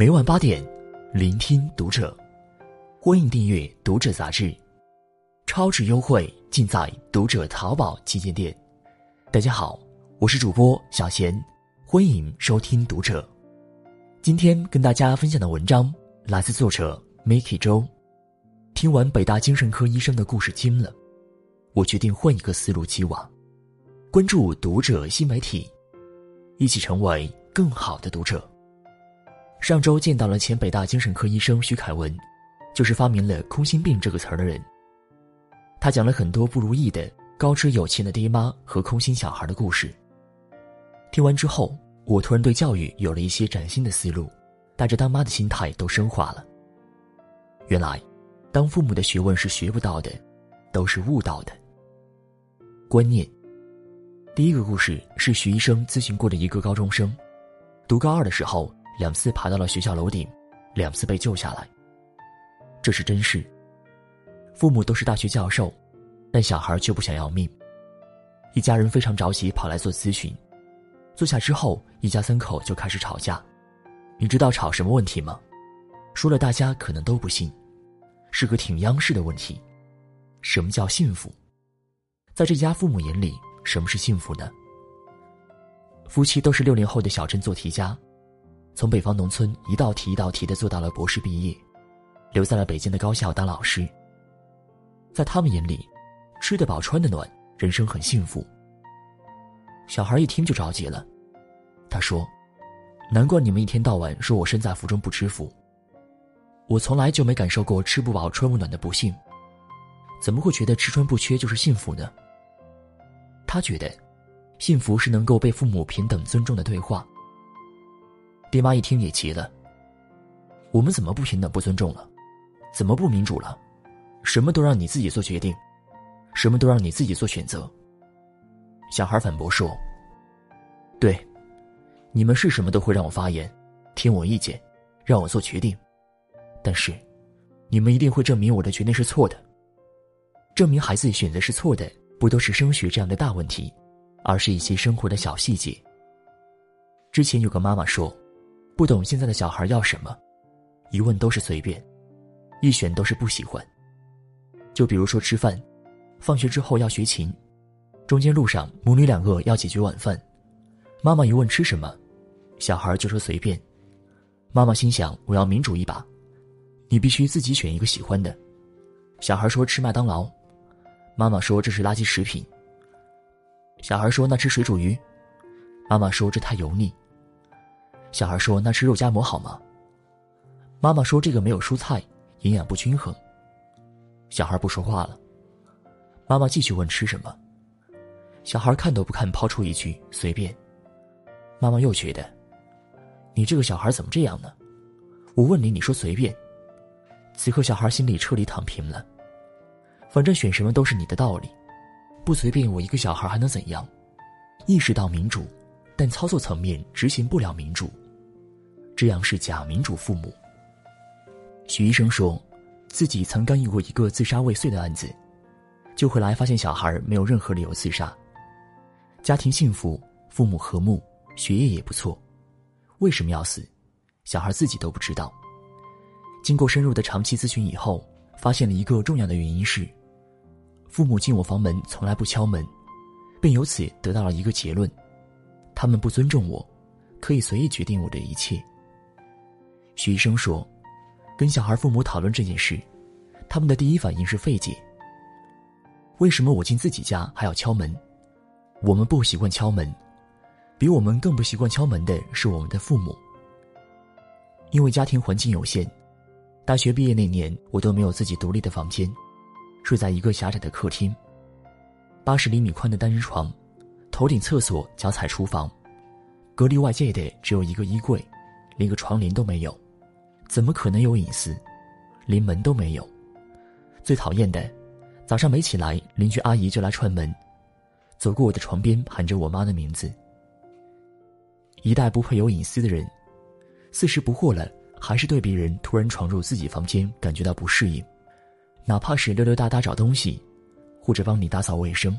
每晚八点，聆听读者。欢迎订阅《读者》杂志，超值优惠尽在《读者》淘宝旗舰店。大家好，我是主播小贤，欢迎收听《读者》。今天跟大家分享的文章来自作者 Miki 周。听完北大精神科医生的故事惊了，我决定换一个思路期望。关注《读者》新媒体，一起成为更好的读者。上周见到了前北大精神科医生徐凯文，就是发明了“空心病”这个词儿的人。他讲了很多不如意的高知有钱的爹妈和空心小孩的故事。听完之后，我突然对教育有了一些崭新的思路，带着当妈的心态都升华了。原来，当父母的学问是学不到的，都是悟到的。观念。第一个故事是徐医生咨询过的一个高中生，读高二的时候。两次爬到了学校楼顶，两次被救下来。这是真事。父母都是大学教授，但小孩却不想要命。一家人非常着急，跑来做咨询。坐下之后，一家三口就开始吵架。你知道吵什么问题吗？说了大家可能都不信，是个挺央视的问题。什么叫幸福？在这家父母眼里，什么是幸福呢？夫妻都是六零后的小镇做题家。从北方农村一道题一道题的做到了博士毕业，留在了北京的高校当老师。在他们眼里，吃得饱穿得暖，人生很幸福。小孩一听就着急了，他说：“难怪你们一天到晚说我身在福中不知福。我从来就没感受过吃不饱穿不暖的不幸，怎么会觉得吃穿不缺就是幸福呢？”他觉得，幸福是能够被父母平等尊重的对话。爹妈一听也急了。我们怎么不平等、不尊重了？怎么不民主了？什么都让你自己做决定，什么都让你自己做选择。小孩反驳说：“对，你们是什么都会让我发言，听我意见，让我做决定。但是，你们一定会证明我的决定是错的。证明孩子选择是错的，不都是升学这样的大问题，而是一些生活的小细节。”之前有个妈妈说。不懂现在的小孩要什么，一问都是随便，一选都是不喜欢。就比如说吃饭，放学之后要学琴，中间路上母女两个要解决晚饭，妈妈一问吃什么，小孩就说随便。妈妈心想我要民主一把，你必须自己选一个喜欢的。小孩说吃麦当劳，妈妈说这是垃圾食品。小孩说那吃水煮鱼，妈妈说这太油腻。小孩说：“那吃肉夹馍好吗？”妈妈说：“这个没有蔬菜，营养不均衡。”小孩不说话了。妈妈继续问：“吃什么？”小孩看都不看，抛出一句：“随便。”妈妈又觉得：“你这个小孩怎么这样呢？我问你，你说随便。”此刻，小孩心里彻底躺平了。反正选什么都是你的道理，不随便我一个小孩还能怎样？意识到民主，但操作层面执行不了民主。这样是假民主父母。许医生说，自己曾干预过一个自杀未遂的案子，救回来发现小孩没有任何理由自杀，家庭幸福，父母和睦，学业也不错，为什么要死？小孩自己都不知道。经过深入的长期咨询以后，发现了一个重要的原因是，父母进我房门从来不敲门，并由此得到了一个结论：他们不尊重我，可以随意决定我的一切。徐医生说：“跟小孩父母讨论这件事，他们的第一反应是费解。为什么我进自己家还要敲门？我们不习惯敲门，比我们更不习惯敲门的是我们的父母。因为家庭环境有限，大学毕业那年，我都没有自己独立的房间，睡在一个狭窄的客厅，八十厘米宽的单人床，头顶厕所，脚踩厨房，隔离外界的只有一个衣柜，连个床帘都没有。”怎么可能有隐私？连门都没有。最讨厌的，早上没起来，邻居阿姨就来串门，走过我的床边，喊着我妈的名字。一代不配有隐私的人，四十不惑了，还是对别人突然闯入自己房间感觉到不适应，哪怕是溜溜达达找东西，或者帮你打扫卫生。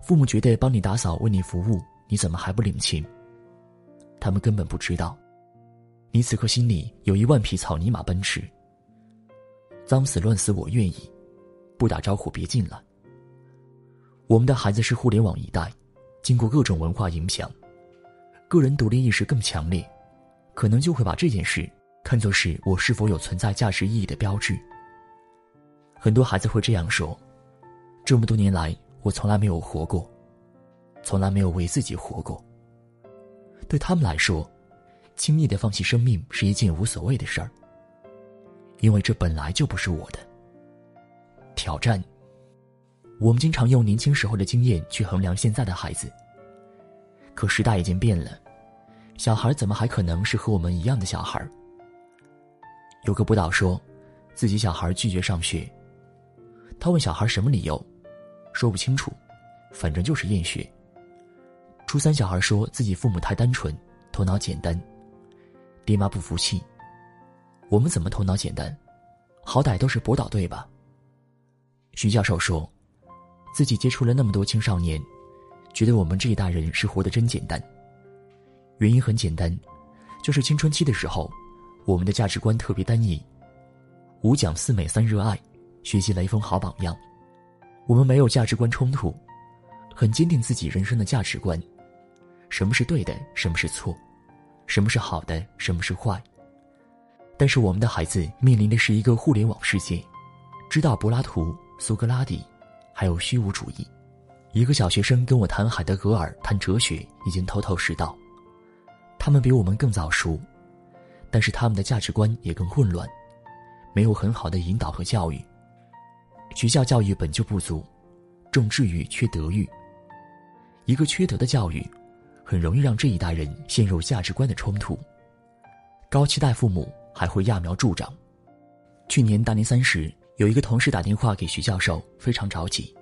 父母觉得帮你打扫为你服务，你怎么还不领情？他们根本不知道。你此刻心里有一万匹草泥马奔驰。脏死乱死我愿意，不打招呼别进来。我们的孩子是互联网一代，经过各种文化影响，个人独立意识更强烈，可能就会把这件事看作是我是否有存在价值意义的标志。很多孩子会这样说：“这么多年来，我从来没有活过，从来没有为自己活过。”对他们来说，轻易的放弃生命是一件无所谓的事儿，因为这本来就不是我的挑战。我们经常用年轻时候的经验去衡量现在的孩子，可时代已经变了，小孩怎么还可能是和我们一样的小孩？有个辅导说，自己小孩拒绝上学，他问小孩什么理由，说不清楚，反正就是厌学。初三小孩说自己父母太单纯，头脑简单，爹妈不服气。我们怎么头脑简单？好歹都是博导队吧。徐教授说。自己接触了那么多青少年，觉得我们这一代人是活得真简单。原因很简单，就是青春期的时候，我们的价值观特别单一，五讲四美三热爱，学习雷锋好榜样。我们没有价值观冲突，很坚定自己人生的价值观，什么是对的，什么是错，什么是好的，什么是坏。但是我们的孩子面临的是一个互联网世界，知道柏拉图、苏格拉底。还有虚无主义，一个小学生跟我谈海德格尔、谈哲学，已经头头是道。他们比我们更早熟，但是他们的价值观也更混乱，没有很好的引导和教育。学校教育本就不足，重智育缺德育。一个缺德的教育，很容易让这一代人陷入价值观的冲突。高期待父母还会揠苗助长。去年大年三十。有一个同事打电话给徐教授，非常着急，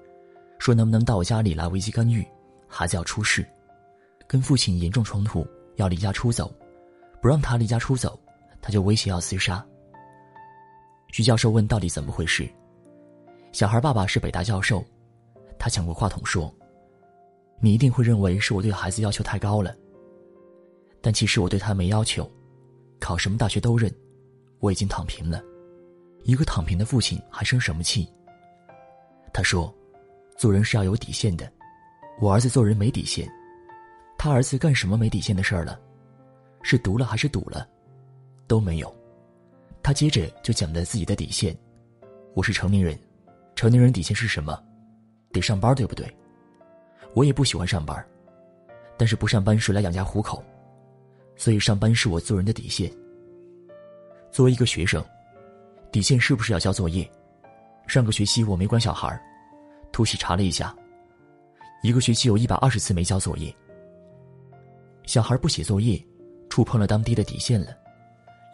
说能不能到我家里来危机干预，孩子要出事，跟父亲严重冲突，要离家出走，不让他离家出走，他就威胁要厮杀。徐教授问到底怎么回事？小孩爸爸是北大教授，他抢过话筒说：“你一定会认为是我对孩子要求太高了，但其实我对他没要求，考什么大学都认，我已经躺平了。”一个躺平的父亲还生什么气？他说：“做人是要有底线的。我儿子做人没底线，他儿子干什么没底线的事儿了？是读了还是赌了？都没有。他接着就讲的自己的底线：我是成年人，成年人底线是什么？得上班，对不对？我也不喜欢上班，但是不上班谁来养家糊口？所以上班是我做人的底线。作为一个学生。”底线是不是要交作业？上个学期我没管小孩突袭查了一下，一个学期有一百二十次没交作业。小孩不写作业，触碰了当爹的底线了，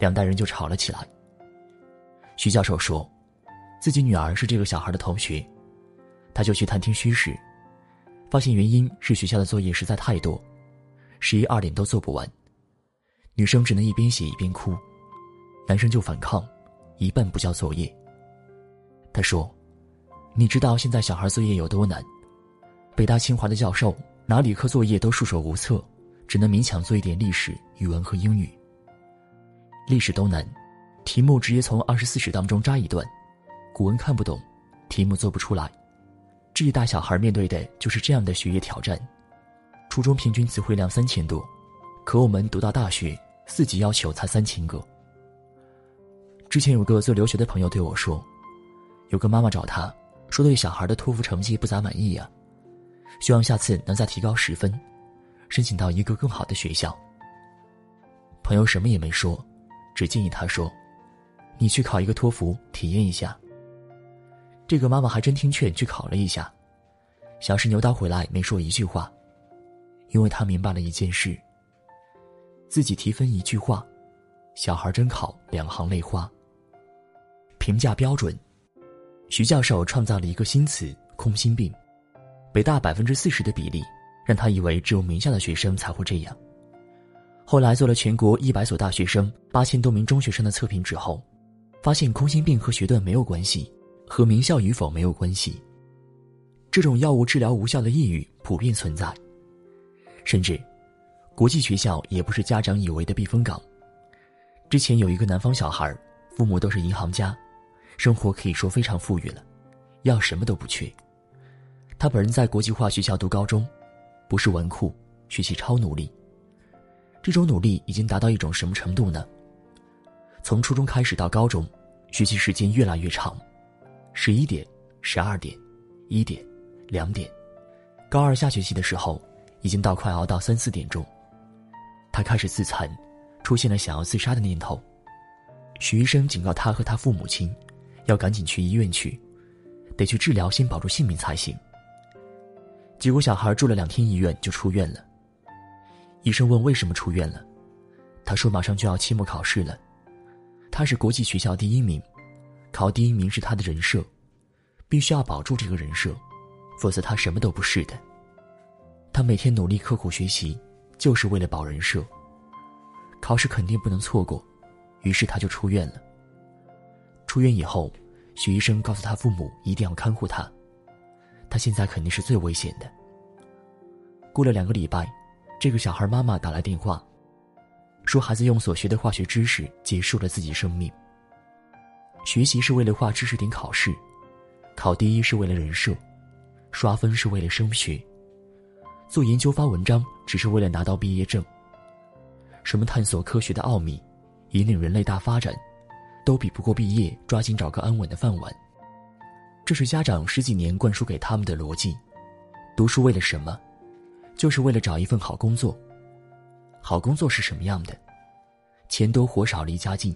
两代人就吵了起来。徐教授说，自己女儿是这个小孩的同学，他就去探听虚实，发现原因是学校的作业实在太多，十一二点都做不完，女生只能一边写一边哭，男生就反抗。一半不交作业。他说：“你知道现在小孩作业有多难？北大清华的教授拿理科作业都束手无策，只能勉强做一点历史、语文和英语。历史都难，题目直接从二十四史当中摘一段，古文看不懂，题目做不出来。这一代小孩面对的就是这样的学业挑战。初中平均词汇量三千多，可我们读到大学，四级要求才三千个。”之前有个做留学的朋友对我说，有个妈妈找他，说对小孩的托福成绩不咋满意呀，希望下次能再提高十分，申请到一个更好的学校。朋友什么也没说，只建议他说：“你去考一个托福体验一下。”这个妈妈还真听劝去考了一下，小试牛刀回来没说一句话，因为她明白了一件事：自己提分一句话，小孩真考两行泪花。评价标准，徐教授创造了一个新词“空心病”。北大百分之四十的比例，让他以为只有名校的学生才会这样。后来做了全国一百所大学生、八千多名中学生的测评之后，发现空心病和学段没有关系，和名校与否没有关系。这种药物治疗无效的抑郁普遍存在，甚至国际学校也不是家长以为的避风港。之前有一个南方小孩，父母都是银行家，生活可以说非常富裕了，要什么都不缺。他本人在国际化学校读高中，不是文库，学习超努力。这种努力已经达到一种什么程度呢？从初中开始到高中，学习时间越来越长，十一点、十二点、一点、两点，高二下学期的时候，已经到快熬到三四点钟。他开始自残，出现了想要自杀的念头。许医生警告他和他父母亲，要赶紧去医院去，得去治疗，先保住性命才行。结果小孩住了两天医院就出院了。医生问为什么出院了，他说马上就要期末考试了。他是国际学校第一名，考第一名是他的人设，必须要保住这个人设，否则他什么都不是的。他每天努力刻苦学习，就是为了保人设。考试肯定不能错过，于是他就出院了。出院以后，许医生告诉他父母一定要看护他，他现在肯定是最危险的。过了两个礼拜，这个小孩妈妈打来电话。说孩子用所学的化学知识结束了自己生命。学习是为了画知识点考试，考第一是为了人设，刷分是为了升学，做研究发文章只是为了拿到毕业证。什么探索科学的奥秘，引领人类大发展，都比不过毕业抓紧找个安稳的饭碗。这是家长十几年灌输给他们的逻辑。读书为了什么？就是为了找一份好工作。好工作是什么样的？钱多活少离家近，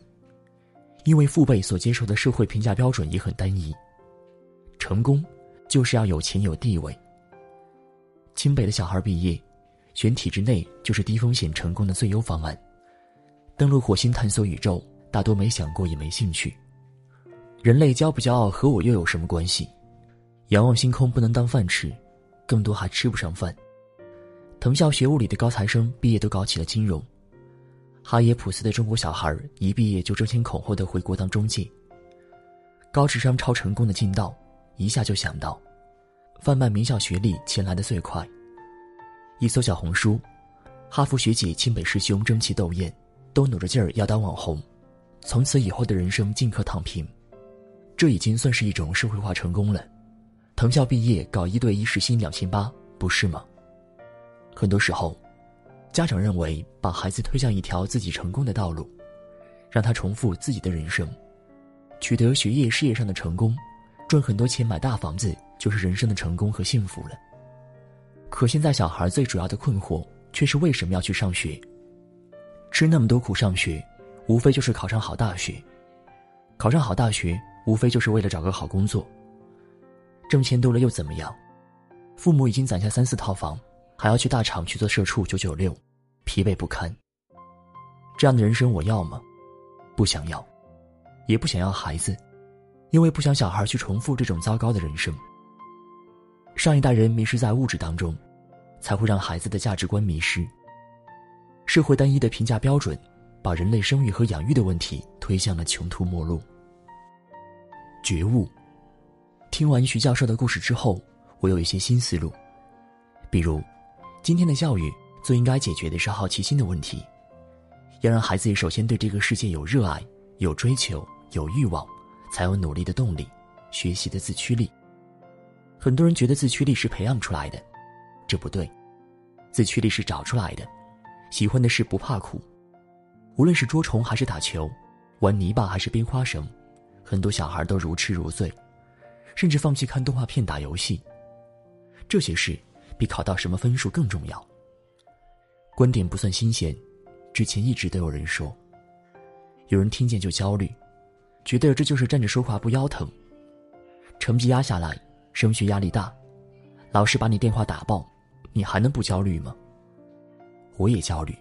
因为父辈所接受的社会评价标准也很单一。成功就是要有钱有地位。清北的小孩毕业，选体制内就是低风险成功的最优方案。登陆火星探索宇宙，大多没想过也没兴趣。人类骄不骄傲和我又有什么关系？仰望星空不能当饭吃，更多还吃不上饭。藤校学物理的高材生毕业都搞起了金融，哈耶普斯的中国小孩一毕业就争先恐后的回国当中介。高智商超成功的劲道，一下就想到，贩卖名校学历钱来的最快。一搜小红书，哈佛学姐、清北师兄争奇斗艳，都努着劲儿要当网红，从此以后的人生尽可躺平，这已经算是一种社会化成功了。藤校毕业搞一对一时薪两千八，不是吗？很多时候，家长认为把孩子推向一条自己成功的道路，让他重复自己的人生，取得学业事业上的成功，赚很多钱买大房子就是人生的成功和幸福了。可现在小孩最主要的困惑却是为什么要去上学？吃那么多苦上学，无非就是考上好大学，考上好大学无非就是为了找个好工作。挣钱多了又怎么样？父母已经攒下三四套房。还要去大厂去做社畜九九六，疲惫不堪。这样的人生我要吗？不想要，也不想要孩子，因为不想小孩去重复这种糟糕的人生。上一代人迷失在物质当中，才会让孩子的价值观迷失。社会单一的评价标准，把人类生育和养育的问题推向了穷途末路。觉悟。听完徐教授的故事之后，我有一些新思路，比如。今天的教育最应该解决的是好奇心的问题，要让孩子首先对这个世界有热爱、有追求、有欲望，才有努力的动力、学习的自驱力。很多人觉得自驱力是培养出来的，这不对，自驱力是找出来的。喜欢的事不怕苦，无论是捉虫还是打球，玩泥巴还是编花绳，很多小孩都如痴如醉，甚至放弃看动画片、打游戏。这些事。比考到什么分数更重要。观点不算新鲜，之前一直都有人说。有人听见就焦虑，觉得这就是站着说话不腰疼。成绩压下来，升学压力大，老师把你电话打爆，你还能不焦虑吗？我也焦虑，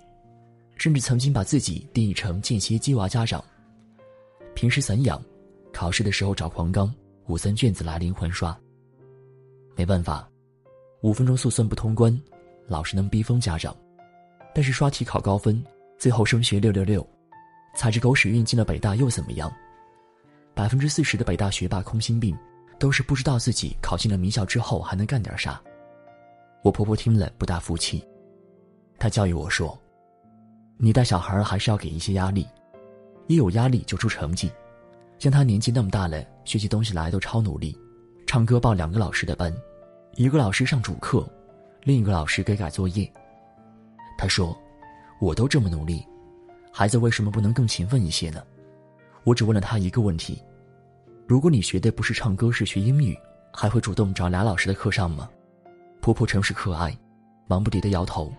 甚至曾经把自己定义成间歇鸡娃家长。平时散养，考试的时候找黄冈五三卷子来连环刷。没办法。五分钟速算不通关，老师能逼疯家长，但是刷题考高分，最后升学六六六，踩着狗屎运进了北大又怎么样？百分之四十的北大学霸空心病，都是不知道自己考进了名校之后还能干点啥。我婆婆听了不大服气，她教育我说：“你带小孩还是要给一些压力，一有压力就出成绩。像他年纪那么大了，学起东西来都超努力，唱歌报两个老师的班，一个老师上主课，另一个老师给改作业。他说：“我都这么努力，孩子为什么不能更勤奋一些呢？”我只问了他一个问题：“如果你学的不是唱歌，是学英语，还会主动找俩老师的课上吗？”婆婆诚实可爱，忙不迭的摇头：“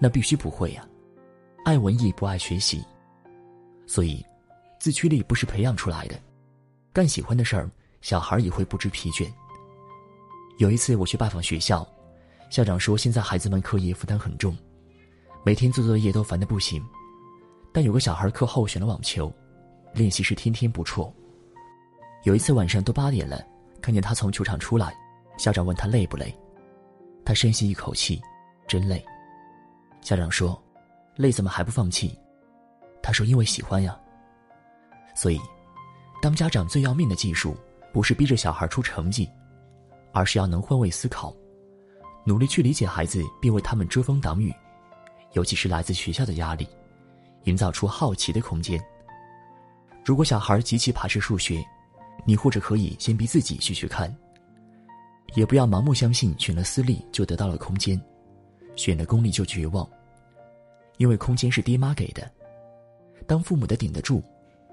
那必须不会呀，爱文艺不爱学习。”所以，自驱力不是培养出来的，干喜欢的事儿，小孩也会不知疲倦。有一次我去拜访学校，校长说现在孩子们课业负担很重。每天做作业都烦得不行，但有个小孩课后选了网球，练习是天天不辍。有一次晚上都八点了，看见他从球场出来，校长问他累不累，他深吸一口气，真累。校长说：“累怎么还不放弃？”他说：“因为喜欢呀。”所以，当家长最要命的技术，不是逼着小孩出成绩，而是要能换位思考，努力去理解孩子，并为他们遮风挡雨。尤其是来自学校的压力，营造出好奇的空间。如果小孩极其排斥数学，你或者可以先逼自己学学看。也不要盲目相信选了私立就得到了空间，选了公立就绝望。因为空间是爹妈给的，当父母的顶得住，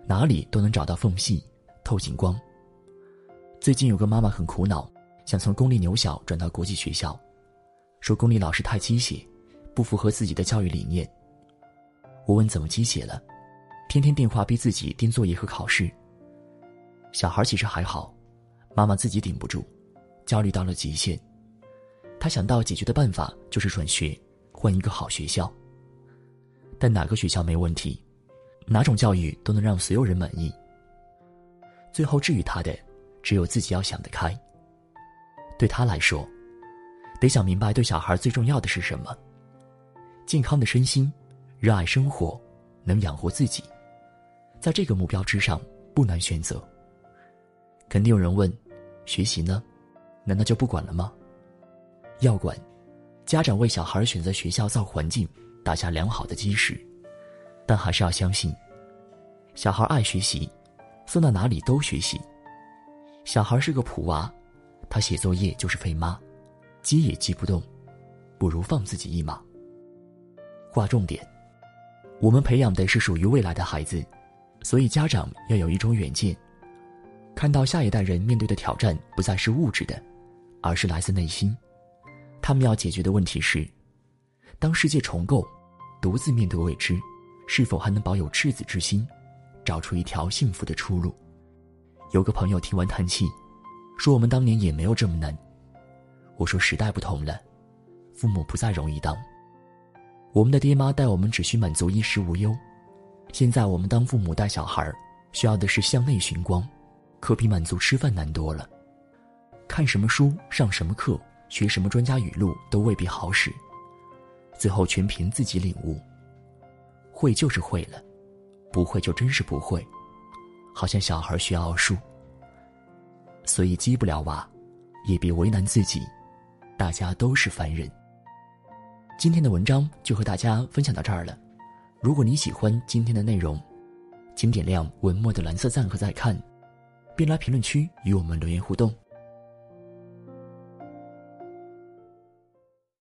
哪里都能找到缝隙，透进光。最近有个妈妈很苦恼，想从公立牛小转到国际学校，说公立老师太机械。不符合自己的教育理念。我问怎么鸡血了，天天电话逼自己盯作业和考试。小孩其实还好，妈妈自己顶不住，焦虑到了极限。他想到解决的办法就是转学，换一个好学校。但哪个学校没问题？哪种教育都能让所有人满意？最后治愈他的，只有自己要想得开。对他来说，得想明白对小孩最重要的是什么。健康的身心，热爱生活，能养活自己，在这个目标之上不难选择。肯定有人问：学习呢？难道就不管了吗？要管，家长为小孩选择学校造环境，打下良好的基石。但还是要相信，小孩爱学习，送到哪里都学习。小孩是个普娃，他写作业就是费妈，激也激不动，不如放自己一马。划重点，我们培养的是属于未来的孩子，所以家长要有一种远见，看到下一代人面对的挑战不再是物质的，而是来自内心。他们要解决的问题是：当世界重构，独自面对未知，是否还能保有赤子之心，找出一条幸福的出路？有个朋友听完叹气，说：“我们当年也没有这么难。”我说：“时代不同了，父母不再容易当。”我们的爹妈带我们只需满足衣食无忧，现在我们当父母带小孩需要的是向内寻光，可比满足吃饭难多了。看什么书、上什么课、学什么专家语录都未必好使，最后全凭自己领悟。会就是会了，不会就真是不会，好像小孩学奥数。所以激不了娃，也别为难自己，大家都是凡人。今天的文章就和大家分享到这儿了。如果你喜欢今天的内容，请点亮文末的蓝色赞和再看，并来评论区与我们留言互动。